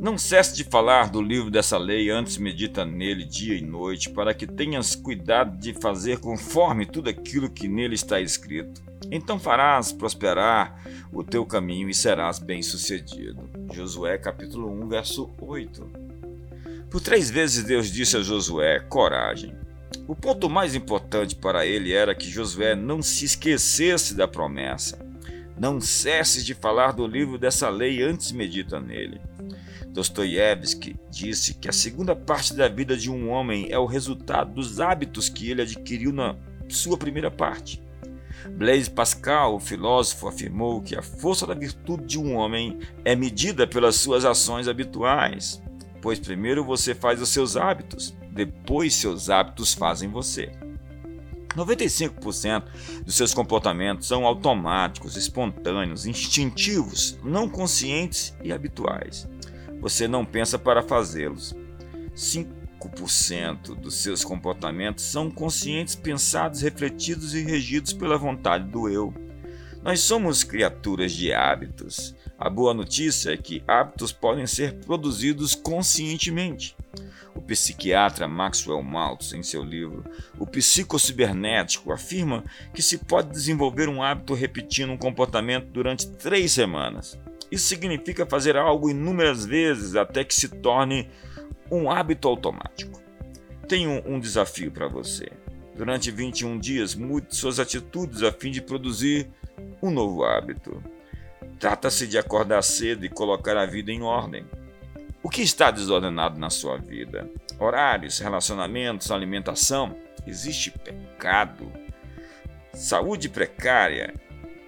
Não cesse de falar do livro dessa lei, antes medita nele dia e noite, para que tenhas cuidado de fazer conforme tudo aquilo que nele está escrito. Então farás prosperar o teu caminho e serás bem-sucedido. Josué capítulo 1, verso 8. Por três vezes Deus disse a Josué: coragem. O ponto mais importante para ele era que Josué não se esquecesse da promessa. Não cesses de falar do livro dessa lei antes medita nele. Dostoiévski disse que a segunda parte da vida de um homem é o resultado dos hábitos que ele adquiriu na sua primeira parte. Blaise Pascal, o filósofo, afirmou que a força da virtude de um homem é medida pelas suas ações habituais, pois primeiro você faz os seus hábitos, depois seus hábitos fazem você. 95% dos seus comportamentos são automáticos, espontâneos, instintivos, não conscientes e habituais. Você não pensa para fazê-los. 5% dos seus comportamentos são conscientes, pensados, refletidos e regidos pela vontade do eu. Nós somos criaturas de hábitos. A boa notícia é que hábitos podem ser produzidos conscientemente. Psiquiatra Maxwell Maltz, em seu livro O Psicocibernético, afirma que se pode desenvolver um hábito repetindo um comportamento durante três semanas. Isso significa fazer algo inúmeras vezes até que se torne um hábito automático. Tenho um desafio para você. Durante 21 dias, mude suas atitudes a fim de produzir um novo hábito. Trata-se de acordar cedo e colocar a vida em ordem. O que está desordenado na sua vida? Horários, relacionamentos, alimentação? Existe pecado? Saúde precária?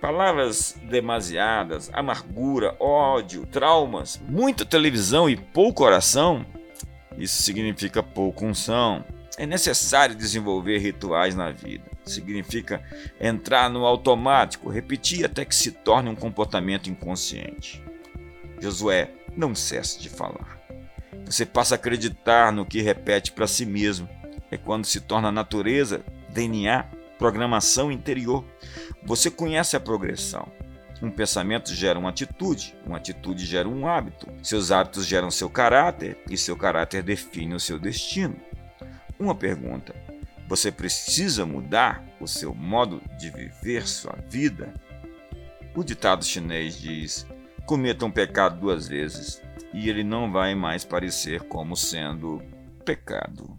Palavras demasiadas, amargura, ódio, traumas, muita televisão e pouco oração? Isso significa pouca unção. É necessário desenvolver rituais na vida. Significa entrar no automático, repetir até que se torne um comportamento inconsciente. Josué, não cesse de falar. Você passa a acreditar no que repete para si mesmo. É quando se torna natureza, DNA, programação interior. Você conhece a progressão. Um pensamento gera uma atitude, uma atitude gera um hábito. Seus hábitos geram seu caráter e seu caráter define o seu destino. Uma pergunta: você precisa mudar o seu modo de viver sua vida? O ditado chinês diz: cometa um pecado duas vezes e ele não vai mais parecer como sendo pecado.